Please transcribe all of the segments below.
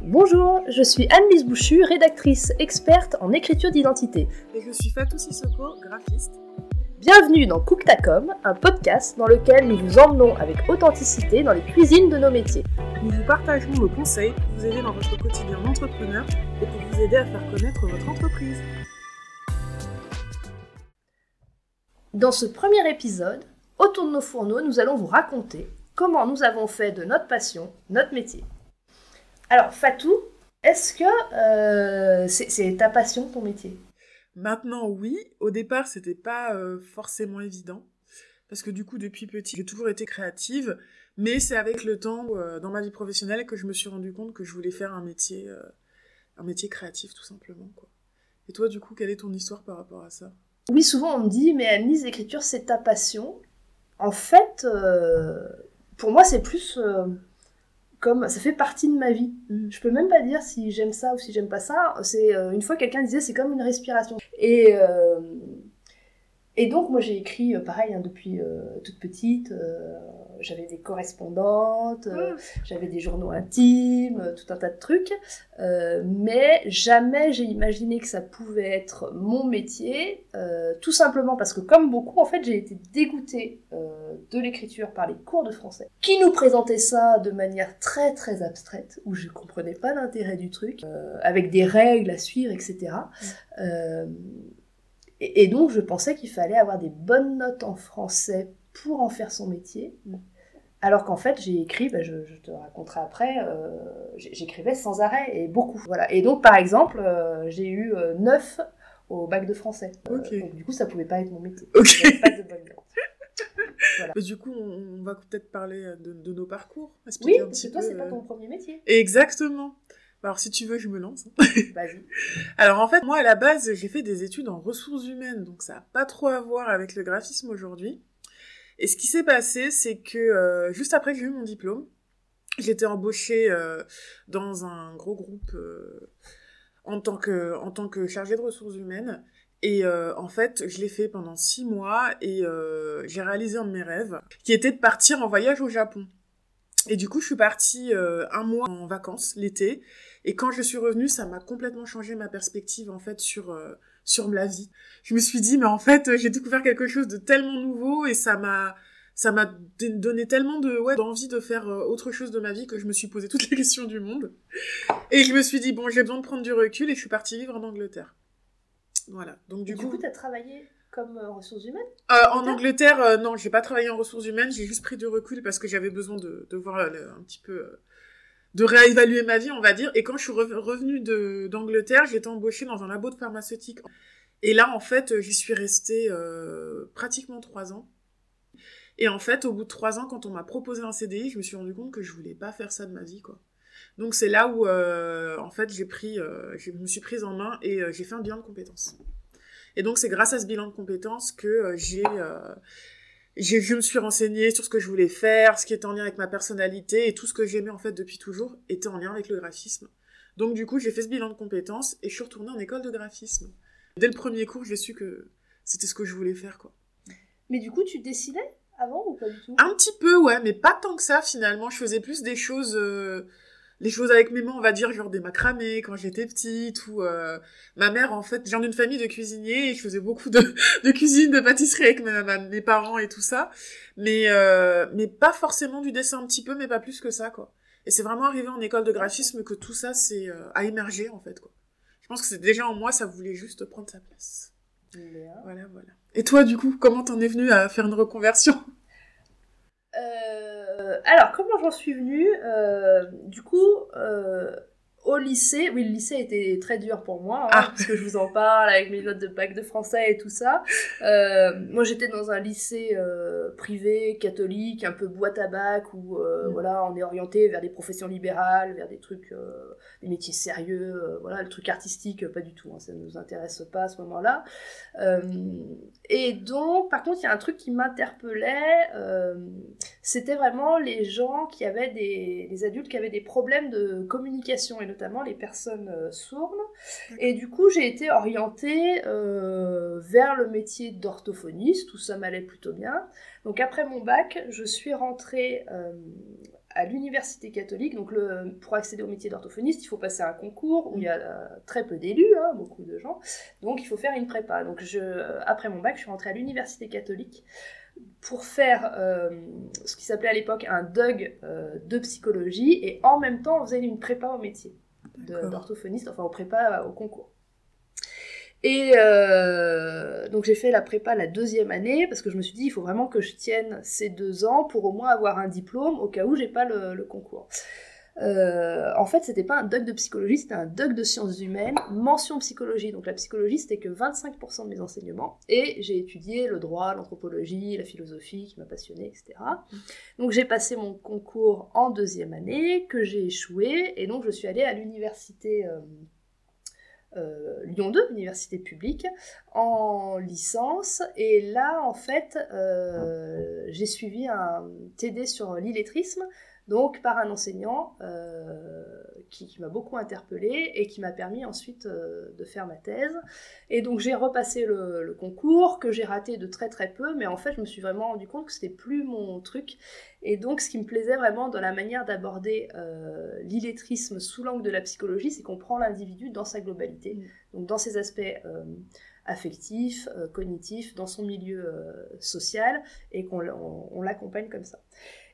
Bonjour, je suis Anne-Lise Bouchu, rédactrice experte en écriture d'identité. Et je suis Fatou Sissoko, graphiste. Bienvenue dans Cooktacom, un podcast dans lequel nous vous emmenons avec authenticité dans les cuisines de nos métiers. Nous vous partagerons nos conseils pour vous aider dans votre quotidien d'entrepreneur et pour vous aider à faire connaître votre entreprise. Dans ce premier épisode, autour de nos fourneaux, nous allons vous raconter comment nous avons fait de notre passion notre métier. Alors, Fatou, est-ce que euh, c'est ta passion, ton métier? Maintenant, oui. Au départ, c'était pas euh, forcément évident. Parce que du coup, depuis petit, j'ai toujours été créative. Mais c'est avec le temps, euh, dans ma vie professionnelle, que je me suis rendu compte que je voulais faire un métier, un métier créatif, tout simplement. Quoi. Et toi, du coup, quelle est ton histoire par rapport à ça? Oui, souvent on me dit, mais Anne-Lise, l'écriture, c'est ta passion. En fait, pour moi, c'est plus comme ça fait partie de ma vie. Mm. Je peux même pas dire si j'aime ça ou si j'aime pas ça. C'est euh, une fois quelqu'un disait c'est comme une respiration. Et euh, et donc moi j'ai écrit euh, pareil hein, depuis toute petite j'avais des correspondantes, euh, ah. j'avais des journaux intimes, euh, tout un tas de trucs, euh, mais jamais j'ai imaginé que ça pouvait être mon métier, tout simplement parce que comme beaucoup, en fait, j'ai été dégoûtée de l'écriture par les cours de français, qui nous présentaient ça de manière très très abstraite, où je comprenais pas l'intérêt du truc, avec des règles à suivre, etc. Et, et donc je pensais qu'il fallait avoir des bonnes notes en français pour en faire son métier. Alors qu'en fait, j'ai écrit, bah, je, te raconterai après, euh, j'écrivais sans arrêt et beaucoup. Voilà. Et donc, par exemple, euh, j'ai eu 9 euh, au bac de français. donc, du coup, ça pouvait pas être mon métier. Pas de bonne voilà. Du coup, on, va peut-être parler de, nos parcours. Oui, parce que toi, c'est pas ton premier métier. Exactement. Alors, si tu veux, je me lance. Vas-y. Alors, en fait, moi, à la base, j'ai fait des études en ressources humaines, donc ça n'a pas trop à voir avec le graphisme aujourd'hui. Et ce qui s'est passé, c'est que euh, juste après que j'ai eu mon diplôme, j'étais embauchée euh, dans un gros groupe euh, en tant que en tant que chargée de ressources humaines. Et en fait, je l'ai fait pendant six mois et j'ai réalisé un de mes rêves, qui était de partir en voyage au Japon. Et du coup, je suis partie un mois en vacances l'été. Et quand je suis revenue, ça m'a complètement changé ma perspective en fait sur sur la vie. Je me suis dit, mais en fait, j'ai découvert quelque chose de tellement nouveau et ça m'a ça m'a donné tellement de ouais d'envie de faire euh, autre chose de ma vie que je me suis posé toutes les questions du monde et je me suis dit bon j'ai besoin de prendre du recul et je suis partie vivre en Angleterre voilà donc du, coup du coup as travaillé comme euh, ressources humaines euh, En Angleterre, euh, non, j'ai pas travaillé en ressources humaines, j'ai juste pris du recul parce que j'avais besoin de, de voir un petit peu, de réévaluer ma vie, on va dire. Et quand je suis revenue d'Angleterre, j'étais embauchée dans un labo de pharmaceutique. Et là, en fait, j'y suis restée euh, pratiquement trois ans. Et en fait, au bout de trois ans, quand on m'a proposé un CDI, je me suis rendu compte que je voulais pas faire ça de ma vie, quoi. Donc c'est là où, euh, en fait, j'ai pris, euh, je me suis prise en main et j'ai fait un bilan de compétences. Et donc c'est grâce à ce bilan de compétences que j'ai je me suis renseignée sur ce que je voulais faire, ce qui était en lien avec ma personnalité et tout ce que j'aimais en fait depuis toujours était en lien avec le graphisme. Donc du coup, j'ai fait ce bilan de compétences et je suis retournée en école de graphisme. Dès le premier cours, j'ai su que c'était ce que je voulais faire quoi. Mais du coup, tu dessinais avant ou pas du tout? Un petit peu, ouais, mais pas tant que ça finalement. Je faisais plus des choses euh, les choses avec mes mains, on va dire, genre des macramés quand j'étais petite, ou euh, ma mère, en fait, genre d'une famille de cuisiniers, et je faisais beaucoup de, de cuisine, de pâtisserie avec mes parents et tout ça, mais, euh, mais pas forcément du dessin un petit peu, mais pas plus que ça, quoi. Et c'est vraiment arrivé en école de graphisme que tout ça c'est euh, a émergé, en fait, quoi. Je pense que c'est déjà en moi, ça voulait juste prendre sa place. Voilà, voilà. Et toi, du coup, comment t'en es venu à faire une reconversion? Alors, comment j'en suis venue? Euh, Du coup, euh, au lycée, oui, le lycée était très dur pour moi, hein, ah. parce que je vous en parle avec mes notes de bac de français et tout ça. Euh, moi, j'étais dans un lycée euh, privé, catholique, un peu boîte à bac, où euh, mm. voilà, on est orienté vers des professions libérales, vers des trucs, des métiers sérieux, voilà, le truc artistique, pas du tout, hein, ça ne nous intéresse pas à ce moment-là. et donc, par contre, il y a un truc qui m'interpellait, c'était vraiment les gens qui avaient des, les adultes qui avaient des problèmes de communication et notamment les personnes euh, sourdes. Et du coup, j'ai été orientée euh, vers le métier d'orthophoniste, tout ça m'allait plutôt bien. Donc après mon bac, je suis rentrée euh, à l'université catholique. Donc, le, pour accéder au métier d'orthophoniste, il faut passer un concours où il y a très peu d'élus, hein, beaucoup de gens. Donc, il faut faire une prépa. Donc, je, après mon bac, je suis rentrée à l'université catholique pour faire euh, ce qui s'appelait à l'époque un DUG de psychologie et en même temps, on faisait une prépa au métier d'orthophoniste, enfin au prépa au concours. Et euh, donc j'ai fait la prépa la deuxième année parce que je me suis dit il faut vraiment que je tienne ces deux ans pour au moins avoir un diplôme au cas où j'ai pas le, concours. Euh, en fait, c'était pas un doc de psychologie, c'était un doc de sciences humaines, mention psychologie. Donc la psychologie, c'était que 25% de mes enseignements. Et j'ai étudié le droit, l'anthropologie, la philosophie qui m'a passionné, etc. Donc j'ai passé mon concours en deuxième année, que j'ai échoué, et donc je suis allée à l'université. Euh, euh, Lyon 2, université publique, en licence. Et là, en fait, j'ai suivi un TD sur l'illettrisme, donc par un enseignant euh, qui, m'a beaucoup interpellée et qui m'a permis ensuite euh, de faire ma thèse. Et donc j'ai repassé le, concours que j'ai raté de très très peu, mais en fait je me suis vraiment rendu compte que c'était plus mon truc. Et donc ce qui me plaisait vraiment dans la manière d'aborder euh, l'illettrisme sous l'angle de la psychologie, c'est qu'on prend l'individu dans sa globalité, mm. donc dans ses aspects affectifs, cognitifs, dans son milieu social, et qu'on l'accompagne comme ça.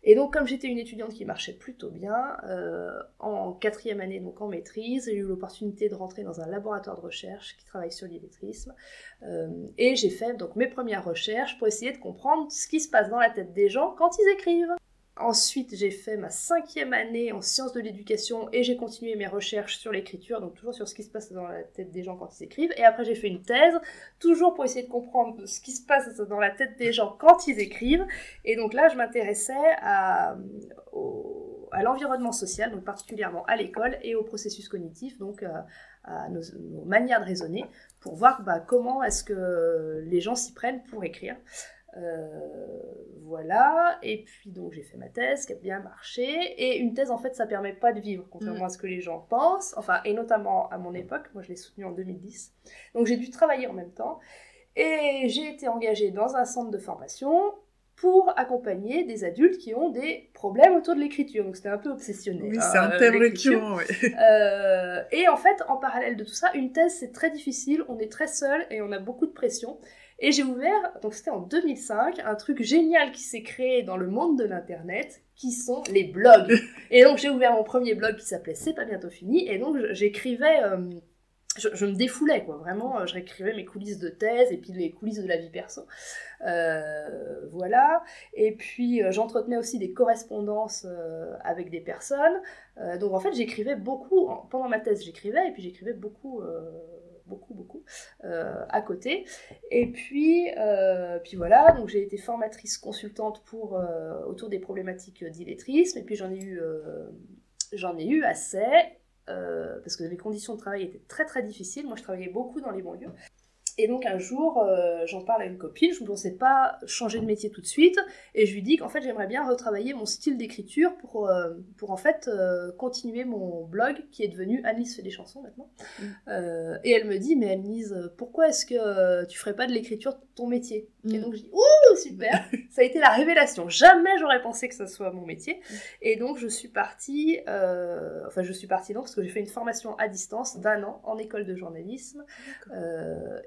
Et donc, comme j'étais une étudiante qui marchait plutôt bien, euh, en quatrième année, donc en maîtrise, j'ai eu l'opportunité de rentrer dans un laboratoire de recherche qui travaille sur l'illettrisme. Euh, et j'ai fait donc mes premières recherches pour essayer de comprendre ce qui se passe dans la tête des gens quand ils écrivent. Ensuite, j'ai fait ma cinquième année en sciences de l'éducation et j'ai continué mes recherches sur l'écriture, donc toujours sur ce qui se passe dans la tête des gens quand ils écrivent. Et après, j'ai fait une thèse, toujours pour essayer de comprendre ce qui se passe dans la tête des gens quand ils écrivent. Et donc là, je m'intéressais à, l'environnement social, donc particulièrement à l'école et au processus cognitif, donc euh, à, nos, manières de raisonner, pour voir bah, comment est-ce que les gens s'y prennent pour écrire. Euh, voilà, et puis donc j'ai fait ma thèse qui a bien marché, et une thèse en fait ça permet pas de vivre, contrairement mm. à ce que les gens pensent, enfin, et notamment à mon époque, moi je l'ai soutenue en 2010, donc j'ai dû travailler en même temps, et j'ai été engagée dans un centre de formation pour accompagner des adultes qui ont des problèmes autour de l'écriture. Donc c'était un peu obsessionné. Oui, c'est un euh, thème récurrent, oui. Euh, et en fait, en parallèle de tout ça, une thèse c'est très difficile, on est très seul et on a beaucoup de pression. Et j'ai ouvert, donc c'était en 2005, un truc génial qui s'est créé dans le monde de l'internet, qui sont les blogs. et donc j'ai ouvert mon premier blog qui s'appelait C'est pas bientôt fini, et donc j'écrivais, euh, je, me défoulais quoi, vraiment, euh, je réécrivais mes coulisses de thèse et puis les coulisses de la vie perso. Euh, voilà, et puis j'entretenais aussi des correspondances avec des personnes. donc en fait j'écrivais beaucoup, pendant ma thèse j'écrivais, et puis j'écrivais beaucoup beaucoup, beaucoup euh, à côté. Et puis, euh, puis voilà, donc j'ai été formatrice consultante pour, euh, autour des problématiques d'illettrisme, et puis j'en ai eu, j'en ai eu assez. parce que les conditions de travail étaient très très difficiles. Moi, je travaillais beaucoup dans les banlieues. Et donc un jour, euh, j'en parle à une copine, je ne pensais pas changer de métier tout de suite, et je lui dis qu'en fait j'aimerais bien retravailler mon style d'écriture pour, euh, pour en fait euh, continuer mon blog qui est devenu Annelise fait des chansons maintenant. Mm. et elle me dit, mais Annelise, pourquoi est-ce que tu ferais pas de l'écriture ton métier? Et mm. donc je dis, ouh, super Ça a été la révélation. Jamais j'aurais pensé que ça soit mon métier. Mm. Et donc je suis partie, enfin je suis partie non, parce que j'ai fait une formation à distance d'un an en école de journalisme.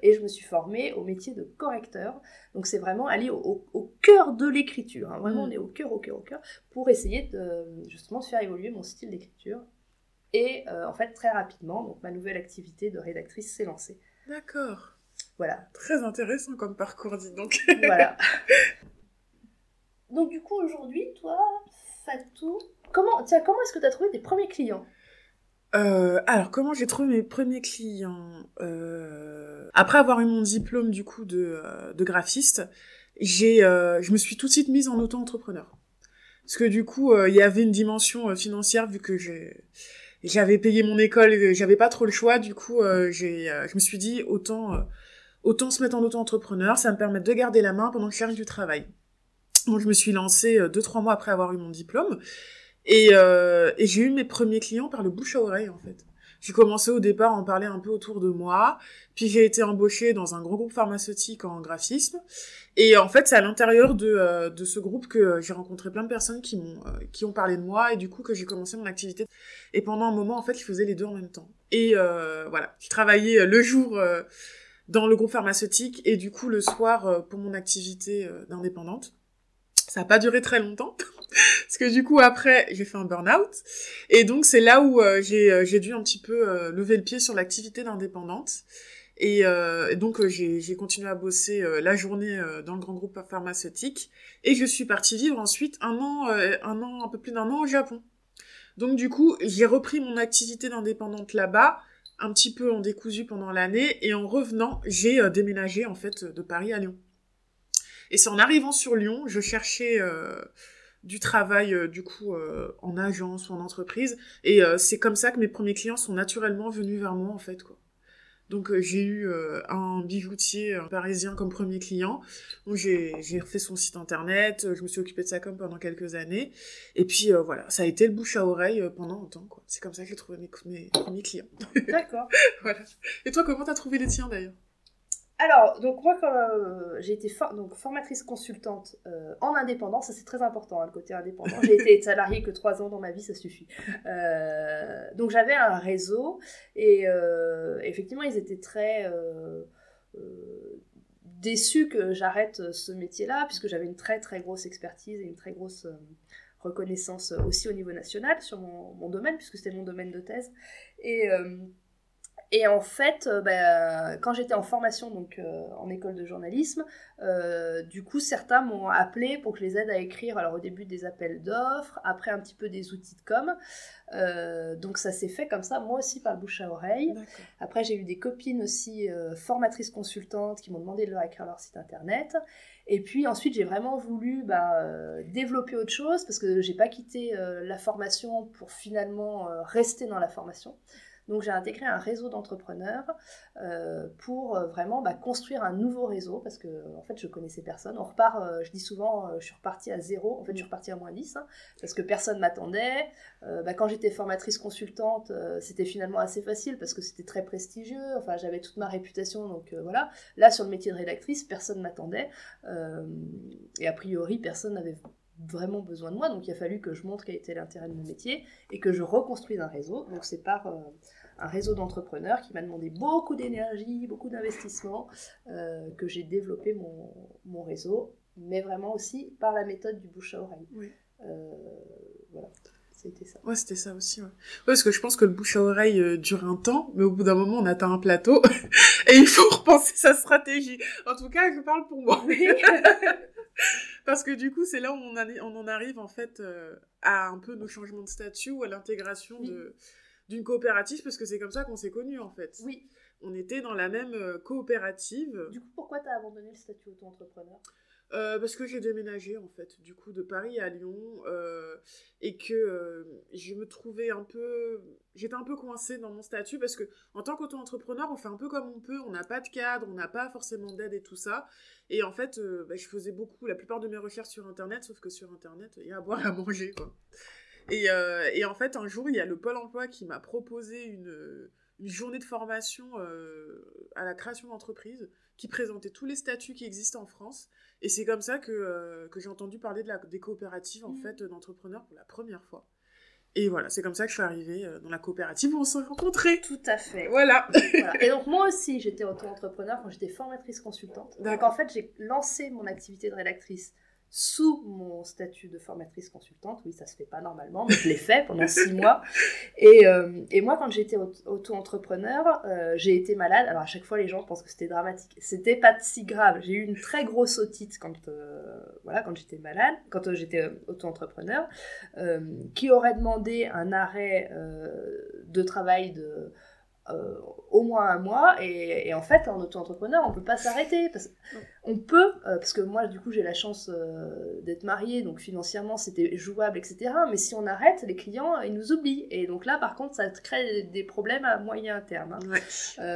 et je me suis formée au métier de correcteur. Donc c'est vraiment aller au, cœur de l'écriture. Hein. Vraiment, mm. on est au cœur, au cœur, au cœur, pour essayer de justement de faire évoluer mon style d'écriture. Et euh, en fait, très rapidement, donc ma nouvelle activité de rédactrice s'est lancée. D'accord. Voilà. Très intéressant comme parcours, dit donc. voilà. Donc du coup, aujourd'hui, toi, Fatou, comment, tiens, comment est-ce que tu as trouvé tes premiers clients? Euh, alors, comment j'ai trouvé mes premiers clients? Euh, Après avoir eu mon diplôme du coup de, euh, de graphiste, j'ai, je me suis tout de suite mise en auto-entrepreneur. Parce que du coup, il y avait une dimension financière vu que j'ai, j'avais payé mon école j'avais pas trop le choix. Du coup, j'ai, je me suis dit autant, autant se mettre en auto-entrepreneur, ça me permet de garder la main pendant que je cherche du travail. Donc, je me suis lancée deux trois mois après avoir eu mon diplôme. Et, euh, et j'ai eu mes premiers clients par le bouche à oreille, en fait. J'ai commencé au départ à en parler un peu autour de moi, puis j'ai été embauchée dans un gros groupe pharmaceutique en graphisme. Et en fait, c'est à l'intérieur de, euh, de ce groupe que j'ai rencontré plein de personnes qui m'ont euh, qui ont parlé de moi et du coup que j'ai commencé mon activité. Et pendant un moment, en fait, je faisais les deux en même temps. Et euh, voilà, je travaillais le jour dans le groupe pharmaceutique et du coup le soir pour mon activité d'indépendante. Ça n'a pas duré très longtemps. Parce que du coup, après, j'ai fait un burn-out. Et donc, c'est là où euh, euh, j'ai dû un petit peu euh, lever le pied sur l'activité d'indépendante. Et, donc, j'ai continué à bosser la journée dans le grand groupe pharmaceutique. Et je suis partie vivre ensuite un an, un an, un peu plus d'un an au Japon. Donc, du coup, j'ai repris mon activité d'indépendante là-bas, un petit peu en décousu pendant l'année. Et en revenant, j'ai déménagé, en fait, de Paris à Lyon. Et c'est en arrivant sur Lyon, je cherchais du travail euh, du coup euh, en agence ou en entreprise et euh, c'est comme ça que mes premiers clients sont naturellement venus vers moi en fait quoi. Donc j'ai eu un bijoutier parisien comme premier client. Donc j'ai refait son site internet, je me suis occupée de sa com pendant quelques années et puis voilà, ça a été le bouche à oreille pendant longtemps quoi. C'est comme ça que j'ai trouvé mes, mes premiers clients. D'accord. voilà. Et toi comment t'as trouvé les tiens d'ailleurs? Alors, donc moi, quand euh, j'ai été donc, formatrice consultante euh, en indépendant, ça c'est très important, hein, le côté indépendant. J'ai été salariée que trois ans dans ma vie, ça suffit. Euh, donc j'avais un réseau et effectivement, ils étaient très déçus que j'arrête ce métier-là, puisque j'avais une très très grosse expertise et une très grosse reconnaissance aussi au niveau national sur mon, mon domaine, puisque c'était mon domaine de thèse. Et et en fait, euh, bah, quand j'étais en formation, donc euh, en école de journalisme, euh, du coup, certains m'ont appelé pour que je les aide à écrire. Alors au début des appels d'offres, après un petit peu des outils de com. donc ça s'est fait comme ça, moi aussi par le bouche à oreille. Après, j'ai eu des copines aussi formatrices consultantes qui m'ont demandé de leur écrire leur site internet. Et puis ensuite, j'ai vraiment voulu bah, développer autre chose parce que j'ai pas quitté la formation pour finalement rester dans la formation. Donc j'ai intégré un réseau d'entrepreneurs euh, pour euh, vraiment bah, construire un nouveau réseau parce que en fait je connaissais personne. On repart, euh, je dis souvent, je suis repartie à zéro. En fait, je suis repartie à moins 10 hein, parce que personne m'attendait. Bah, quand j'étais formatrice consultante, c'était finalement assez facile parce que c'était très prestigieux. Enfin, j'avais toute ma réputation, donc voilà. Là, sur le métier de rédactrice, personne m'attendait et a priori, personne n'avait vraiment besoin de moi. Donc il a fallu que je montre quel était l'intérêt de mon métier et que je reconstruise un réseau. Donc c'est par un réseau d'entrepreneurs qui m'a demandé beaucoup d'énergie, beaucoup d'investissement, euh, que j'ai développé mon, mon, réseau, mais vraiment aussi par la méthode du bouche à oreille. Oui. Euh, voilà. C'était ça. Ouais, c'était ça aussi. Ouais. parce que je pense que le bouche à oreille euh, dure un temps, mais au bout d'un moment, on atteint un plateau et il faut repenser sa stratégie. En tout cas, je parle pour moi. parce que du coup, c'est là où on, on, en arrive en fait à un peu nos changements de statut ou à l'intégration de d'une coopérative parce que c'est comme ça qu'on s'est connus en fait. Oui. On était dans la même euh, coopérative. Du coup, pourquoi tu as abandonné le statut auto-entrepreneur? Euh, parce que j'ai déménagé en fait, du coup de Paris à Lyon, euh, et que je me trouvais un peu, j'étais un peu coincée dans mon statut parce que en tant qu'auto-entrepreneur, on fait un peu comme on peut, on n'a pas de cadre, on n'a pas forcément d'aide et tout ça, et en fait, bah, je faisais beaucoup, la plupart de mes recherches sur internet, sauf que sur internet, il y a à boire et à manger quoi. Euh, et, en fait, un jour, il y a le Pôle emploi qui m'a proposé une, journée de formation euh, à la création d'entreprise qui présentait tous les statuts qui existent en France. Et c'est comme ça que, euh, j'ai entendu parler de la, des coopératives en mmh. fait d'entrepreneurs pour la première fois. Et voilà, c'est comme ça que je suis arrivée dans la coopérative où on s'est rencontrés. Tout à fait. Voilà. voilà. Et donc moi aussi, j'étais auto-entrepreneur quand j'étais formatrice consultante. Donc en fait, j'ai lancé mon activité de rédactrice sous mon statut de formatrice consultante. Oui, ça se fait pas normalement, mais je l'ai fait pendant six mois. Et, euh, et, moi, quand j'étais auto-entrepreneur, euh, j'ai été malade. Alors à chaque fois, les gens pensent que c'était dramatique. C'était pas si grave. J'ai eu une très grosse otite quand, euh, voilà, quand j'étais malade, quand j'étais auto-entrepreneur, qui aurait demandé un arrêt de travail de euh, au moins un mois et, en fait en auto-entrepreneur on peut pas s'arrêter on peut euh, parce que moi du coup j'ai la chance euh, d'être mariée donc financièrement c'était jouable etc mais si on arrête les clients ils nous oublient. Et donc là par contre ça crée des problèmes à moyen terme hein.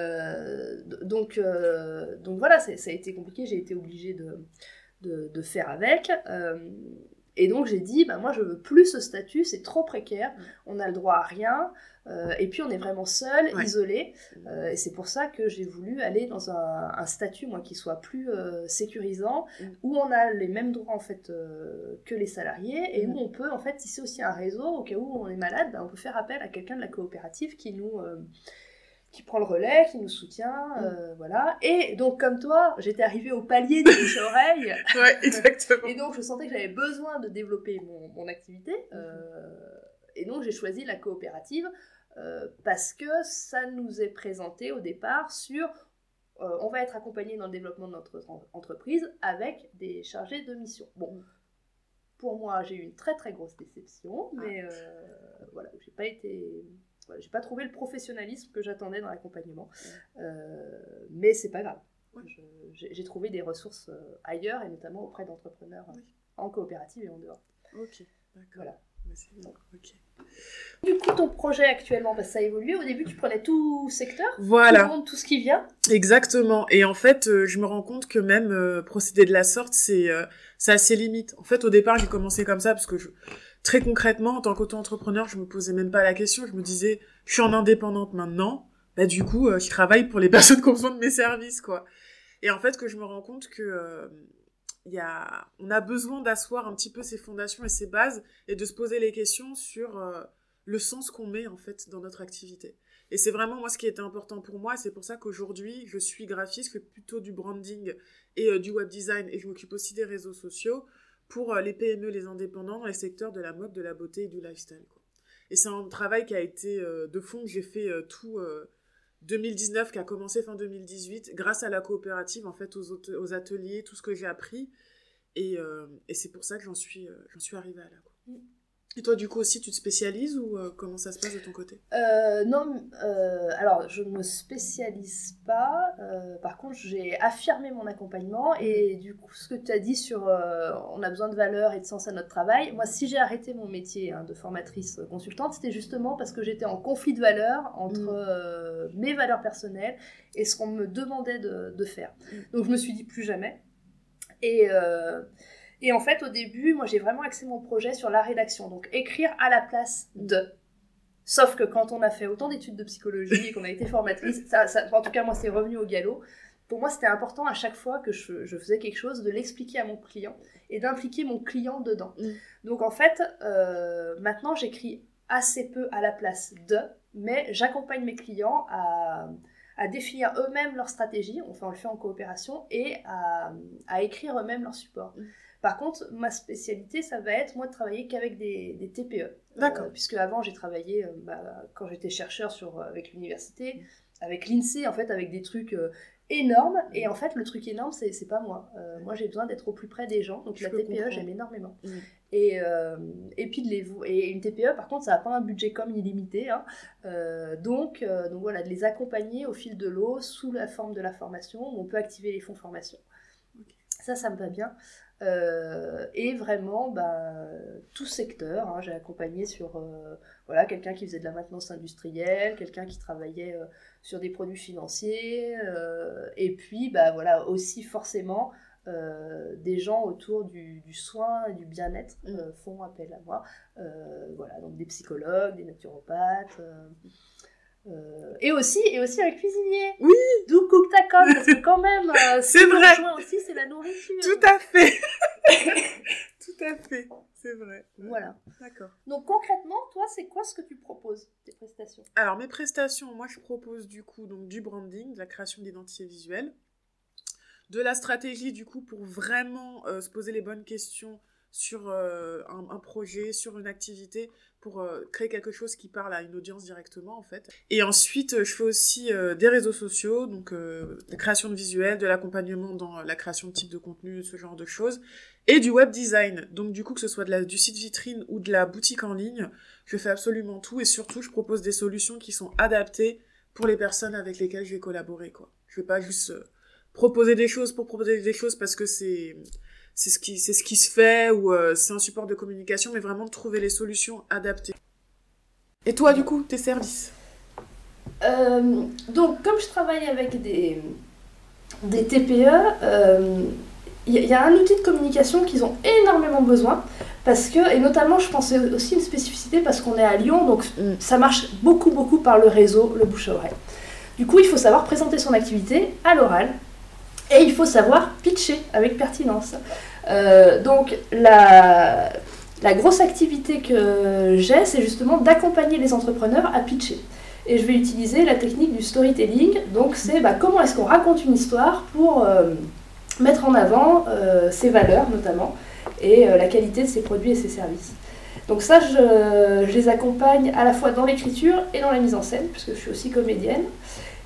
donc donc voilà ça a été compliqué j'ai été obligée de, de, de faire avec Et donc j'ai dit, bah, moi je veux plus ce statut, c'est trop précaire, on a le droit à rien, euh, et puis on est vraiment seul, isolé. Euh, et c'est pour ça que j'ai voulu aller dans un, statut moi, qui soit plus euh, sécurisant, mm. où on a les mêmes droits en fait que les salariés, et où mm. on peut en fait tisser aussi un réseau, au cas où on est malade, bah, on peut faire appel à quelqu'un de la coopérative qui nous qui prend le relais, qui nous soutient, mm. voilà. Et donc, comme toi, j'étais arrivée au palier des bouche oreille. ouais, exactement. et donc, je sentais que j'avais besoin de développer mon, mon activité. et donc, j'ai choisi la coopérative euh, parce que ça nous est présenté au départ sur euh, on va être accompagné dans le développement de notre entreprise avec des chargés de mission. Bon, mm. pour moi, j'ai eu une très très grosse déception, ah. mais euh, voilà, j'ai pas été. J'ai pas trouvé le professionnalisme que j'attendais dans l'accompagnement. Mm. mais c'est pas grave. J'ai trouvé des ressources ailleurs et notamment auprès d'entrepreneurs en coopérative et en dehors. Ok, d'accord. Voilà. Ok. Du coup, ton projet actuellement, parce que ça a évolué. Au début, tu prenais tout secteur, voilà. tout, tout ce qui vient. Exactement. Et en fait, euh, je me rends compte que même euh, procéder de la sorte, c'est euh, ça a ses limites. En fait, au départ, j'ai commencé comme ça parce que je, très concrètement, en tant qu'auto-entrepreneur, je me posais même pas la question. Je me disais, je suis en indépendante maintenant. Bah du coup, je travaille pour les personnes qui ont besoin de mes services, quoi. Et en fait, que je me rends compte que il y a, on a besoin d'asseoir un petit peu ses fondations et ses bases et de se poser les questions sur le sens qu'on met en fait dans notre activité. Et c'est vraiment moi ce qui était important pour moi. C'est pour ça qu'aujourd'hui, je suis graphiste, plutôt du branding et euh, du web design et je m'occupe aussi des réseaux sociaux pour euh, les PME, les indépendants dans les secteurs de la mode, de la beauté et du lifestyle. Et c'est un travail qui a été euh, de fond que j'ai fait tout 2019, qui a commencé fin 2018, grâce à la coopérative, en fait, aux, ateliers, tout ce que j'ai appris. Et, c'est pour ça que j'en suis, arrivée à là. Quoi. Et toi, du coup, aussi, tu te spécialises ou euh, comment ça se passe de ton côté? Euh, Non, euh, alors je ne me spécialise pas. par contre, j'ai affirmé mon accompagnement et du coup, ce que tu as dit sur on a besoin de valeur et de sens à notre travail, moi, si j'ai arrêté mon métier hein, de formatrice consultante, c'était justement parce que j'étais en conflit de valeurs entre mm. mes valeurs personnelles et ce qu'on me demandait de, de faire. Mm. Donc, je me suis dit plus jamais. Et. Et en fait, au début, moi, j'ai vraiment axé mon projet sur la rédaction, donc écrire à la place de. Sauf que quand on a fait autant d'études de psychologie et qu'on a été formatrice, ça, en tout cas, moi, c'est revenu au galop. Pour moi, c'était important à chaque fois que je, faisais quelque chose de l'expliquer à mon client et d'impliquer mon client dedans. Mm. Donc, en fait, euh, maintenant, j'écris assez peu à la place de, mais j'accompagne mes clients à, définir eux-mêmes leur stratégie, enfin on le fait en coopération, et à, écrire eux-mêmes leur support. Mm. Par contre, ma spécialité, ça va être, moi, de travailler qu'avec des, TPE. Euh, D'accord. puisque avant, j'ai travaillé, euh, bah, quand j'étais chercheur sur, euh, avec l'université, avec l'INSEE, en fait, avec des trucs énormes. Et en fait, le truc énorme, c'est, c'est pas moi. moi, j'ai besoin d'être au plus près des gens. Donc, la TPE, j'aime énormément. Mm. Et, et puis, de les, et une TPE, par contre, ça n'a pas un budget comme illimité. Hein. donc, donc, voilà, de les accompagner au fil de l'eau, sous la forme de la formation. on peut activer les fonds formation. Ça, ça me va bien. Euh, et vraiment, bah, tout secteur. Hein, j'ai accompagné sur euh, voilà, quelqu'un qui faisait de la maintenance industrielle, quelqu'un qui travaillait euh, sur des produits financiers, et puis bah, voilà, aussi forcément des gens autour du, du soin et du bien-être mm. font appel à moi. voilà, donc des psychologues, des naturopathes. Euh, et aussi et aussi un cuisinier. Oui. D'où Cook parce que quand même euh, c'est vrai. aussi c'est la nourriture. Tout à fait. Tout à fait. C'est vrai. Voilà. D'accord. Donc concrètement, toi, c'est quoi ce que tu proposes tes prestations? Alors mes prestations, moi je propose du coup donc du branding, de la création d'identité visuelle, de la stratégie du coup pour vraiment euh, se poser les bonnes questions sur un, un, projet, sur une activité, pour euh, créer quelque chose qui parle à une audience directement en fait. Et ensuite, euh, je fais aussi euh, des réseaux sociaux, donc la création de visuels, de l'accompagnement dans la création de type de contenu, ce genre de choses, et du web design. Donc du coup, que ce soit de la, du site vitrine ou de la boutique en ligne, je fais absolument tout et surtout, je propose des solutions qui sont adaptées pour les personnes avec lesquelles je vais collaborer. Quoi. Je vais pas juste proposer des choses pour proposer des choses parce que c'est c'est ce qui c'est ce qui se fait ou euh, c'est un support de communication mais vraiment de trouver les solutions adaptées et toi du coup tes services? Euh, donc comme je travaille avec des des TPE il euh, y, a un outil de communication qu'ils ont énormément besoin parce que, et notamment, je pense aussi une spécificité parce qu'on est à Lyon, donc mm. ça marche beaucoup, beaucoup par le réseau, le bouche à oreille. Du coup, il faut savoir présenter son activité à l'oral et il faut savoir pitcher avec pertinence. Euh, donc, la, la grosse activité que j'ai, c'est justement d'accompagner les entrepreneurs à pitcher. Et je vais utiliser la technique du storytelling. Donc, c'est bah, comment est-ce qu'on raconte une histoire pour euh, mettre en avant euh, ses valeurs, notamment et la qualité de ses produits et ses services. Donc ça, je, les accompagne à la fois dans l'écriture et dans la mise en scène, puisque je suis aussi comédienne.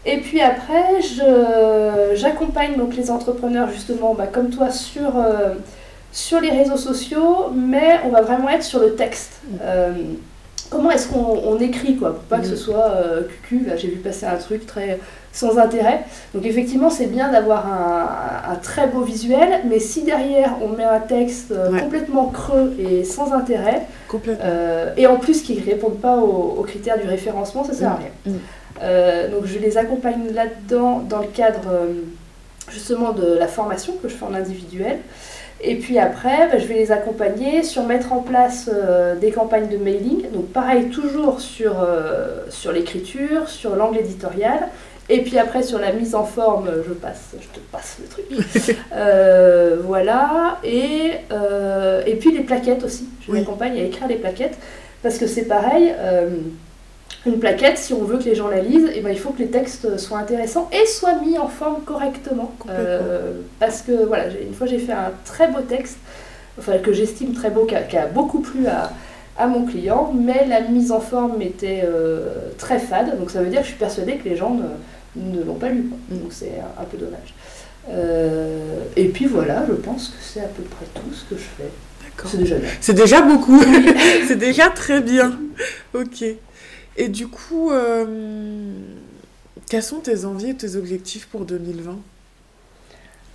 Et puis après, j'accompagne donc les entrepreneurs justement, bah, comme toi, sur, euh, sur les réseaux sociaux, mais on va vraiment être sur le texte. Euh, comment est-ce qu'on écrit, quoi, pour pas que ce soit cucu. Là, j'ai vu passer un truc très sans intérêt. Donc effectivement, c'est bien d'avoir un, très beau visuel, mais si derrière on met un texte euh, complètement creux et sans intérêt, euh, et en plus qui ne répond pas aux, critères du référencement, ça sert à mm. rien. Mm. Euh, donc je les accompagne là-dedans dans le cadre justement de la formation que je fais en individuel. Et puis après, bah, je vais les accompagner sur mettre en place des campagnes de mailing. Donc pareil, toujours sur, sur l'écriture, sur l'angle éditorial, et puis après, sur la mise en forme, je passe, je te passe le truc. Euh, voilà. Et, euh, et puis les plaquettes aussi. Je m'accompagne à écrire les plaquettes. Parce que c'est pareil, euh, une plaquette, si on veut que les gens la lisent, et eh ben, il faut que les textes soient intéressants et soient mis en forme correctement. parce que voilà, une fois j'ai fait un très beau texte, enfin que j'estime très beau, qui a, beaucoup plu à, à mon client, mais la mise en forme était très fade. Donc ça veut dire que je suis persuadée que les gens ne ne l'ont pas lu. Donc c'est un, peu dommage. Euh, et puis voilà, je pense que c'est à peu près tout ce que je fais. C'est déjà déjà beaucoup. c'est déjà très bien. Ok. Et du coup, euh, quelles sont tes envies et tes objectifs pour 2020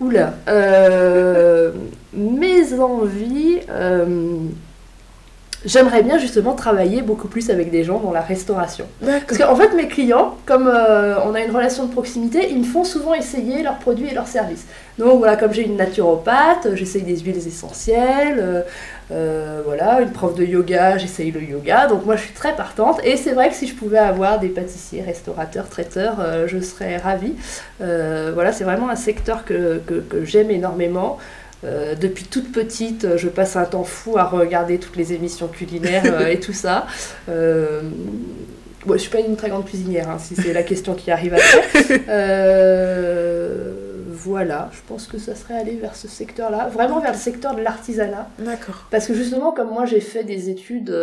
Oula. Euh, mes envies j'aimerais bien justement travailler beaucoup plus avec des gens dans la restauration. Parce qu'en fait, mes clients, comme euh, on a une relation de proximité, ils me font souvent essayer leurs produits et leurs services. Donc voilà, comme j'ai une naturopathe, j'essaye des huiles essentielles. Euh, euh, voilà, une prof de yoga, j'essaye le yoga. Donc moi, je suis très partante. Et c'est vrai que si je pouvais avoir des pâtissiers, restaurateurs, traiteurs, je serais ravie. voilà, c'est vraiment un secteur que, que j'aime énormément. Euh, depuis toute petite, je passe un temps fou à regarder toutes les émissions culinaires euh, et tout ça. Euh, ne je suis pas une très grande cuisinière, hein, si c'est la question qui arrive après. Euh, voilà, je pense que ça serait aller vers ce secteur-là, vraiment vers le secteur de l'artisanat. D'accord. Parce que justement, comme moi j'ai fait des études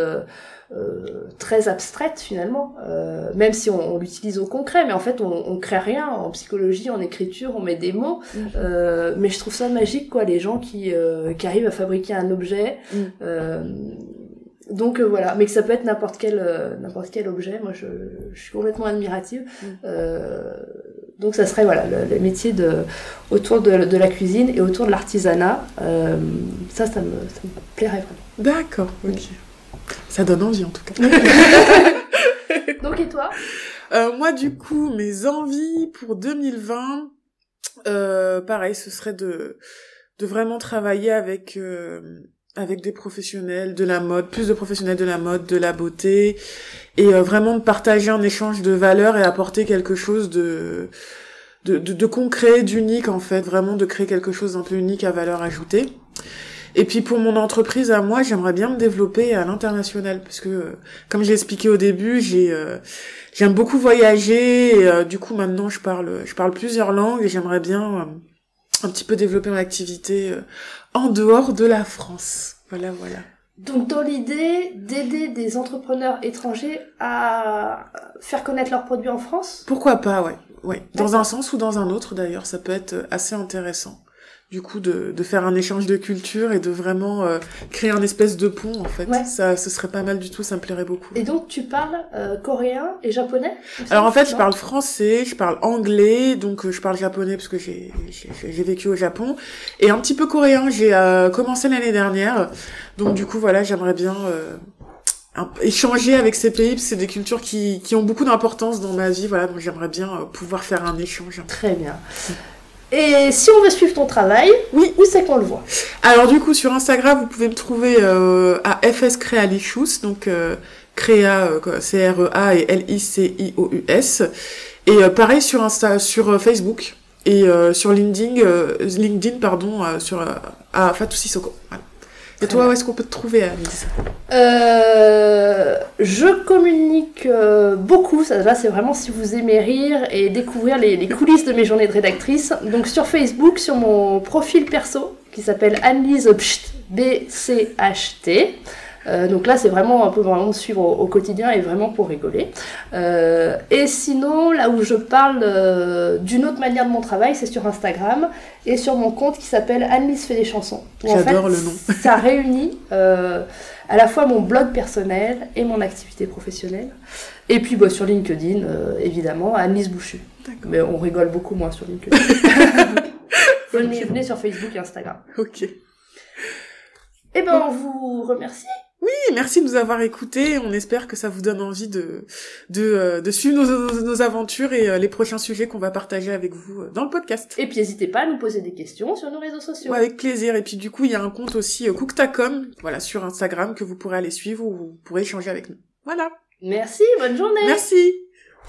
très abstraite finalement, euh, même si on, l'utilise au concret, mais en fait on, on crée rien en psychologie, en écriture, on met des mots, mhm. euh, mais je trouve ça magique quoi, les gens qui, qui arrivent à fabriquer un objet. Mhm. donc voilà, mais que ça peut être n'importe quel n'importe quel objet. Moi, je, je suis complètement admirative. Mhm. donc ça serait voilà le, métier de autour de, de, la cuisine et autour de l'artisanat. ça, ça me, ça me plairait vraiment. D'accord. Ok. Ça donne envie en tout cas. Donc et toi? Euh, Moi du coup, mes envies pour 2020, euh, pareil, ce serait de, de vraiment travailler avec, euh, avec des professionnels de la mode, plus de professionnels de la mode, de la beauté, et euh, vraiment de partager un échange de valeurs et apporter quelque chose de, de, de, de concret, d'unique en fait, vraiment de créer quelque chose d'un peu unique à valeur ajoutée. Et puis pour mon entreprise à moi, j'aimerais bien me développer à l'international parce que, comme j'ai expliqué au début, j'ai euh, j'aime beaucoup voyager. Et, euh, du coup, maintenant, je parle je parle plusieurs langues et j'aimerais bien euh, un petit peu développer mon activité en dehors de la France. Voilà, voilà. Donc dans l'idée d'aider des entrepreneurs étrangers à faire connaître leurs produits en France? Pourquoi pas, ouais. ouais. Dans un sens ou dans un autre d'ailleurs, ça peut être assez intéressant du coup de, de faire un échange de culture et de vraiment euh, créer un espèce de pont en fait. Ça ce serait pas mal du tout ça me plairait beaucoup. Et donc tu parles euh, coréen et japonais alors en fait je parle français je parle anglais donc euh, je parle japonais parce que j'ai j'ai vécu au Japon. Et un petit peu coréen j'ai commencé l'année dernière. Donc du coup voilà j'aimerais bien échanger avec ces pays c'est des cultures qui, qui ont beaucoup d'importance dans ma vie. Voilà donc j'aimerais bien pouvoir faire un échange. Très bien Et si on veut suivre ton travail, oui. où c'est qu'on le voit? Alors du coup, sur Instagram, vous pouvez me trouver euh, à FS Crealicious, donc euh, Créa, C-R-E-A et L-I-C-I-O-U-S. Et pareil sur, Insta, sur Facebook et sur LinkedIn, LinkedIn pardon, sur, à Fatou Sissoko. Voilà. Et toi, où est-ce qu'on peut te trouver, Alice euh, Je communique euh, beaucoup. Ça, là, c'est vraiment si vous aimez rire et découvrir les, coulisses de mes journées de rédactrice. Donc, sur Facebook, sur mon profil perso, qui s'appelle Annelise B-C-H-T. Euh, donc là, c'est vraiment un peu vraiment de suivre au, quotidien et vraiment pour rigoler. Euh, et sinon, là où je parle euh, d'une autre manière de mon travail, c'est sur Instagram et sur mon compte qui s'appelle Anne-Lise fait des chansons. J'adore le nom. ça réunit à la fois mon blog personnel et mon activité professionnelle. Et puis bah, sur LinkedIn, évidemment, Anne-Lise Bouchu. Mais on rigole beaucoup moins sur LinkedIn. venez, venez sur Facebook et Instagram. Ok. Eh ben, on vous remercie. Oui, merci de nous avoir écoutés. On espère que ça vous donne envie de de, euh, de suivre nos, nos, aventures et euh, les prochains sujets qu'on va partager avec vous euh, dans le podcast. Et puis n'hésitez pas à nous poser des questions sur nos réseaux sociaux. avec plaisir. Et puis du coup, il y a un compte aussi Cooktacom, voilà, sur Instagram que vous pourrez aller suivre ou vous pourrez échanger avec nous. Voilà. Merci, bonne journée. Merci.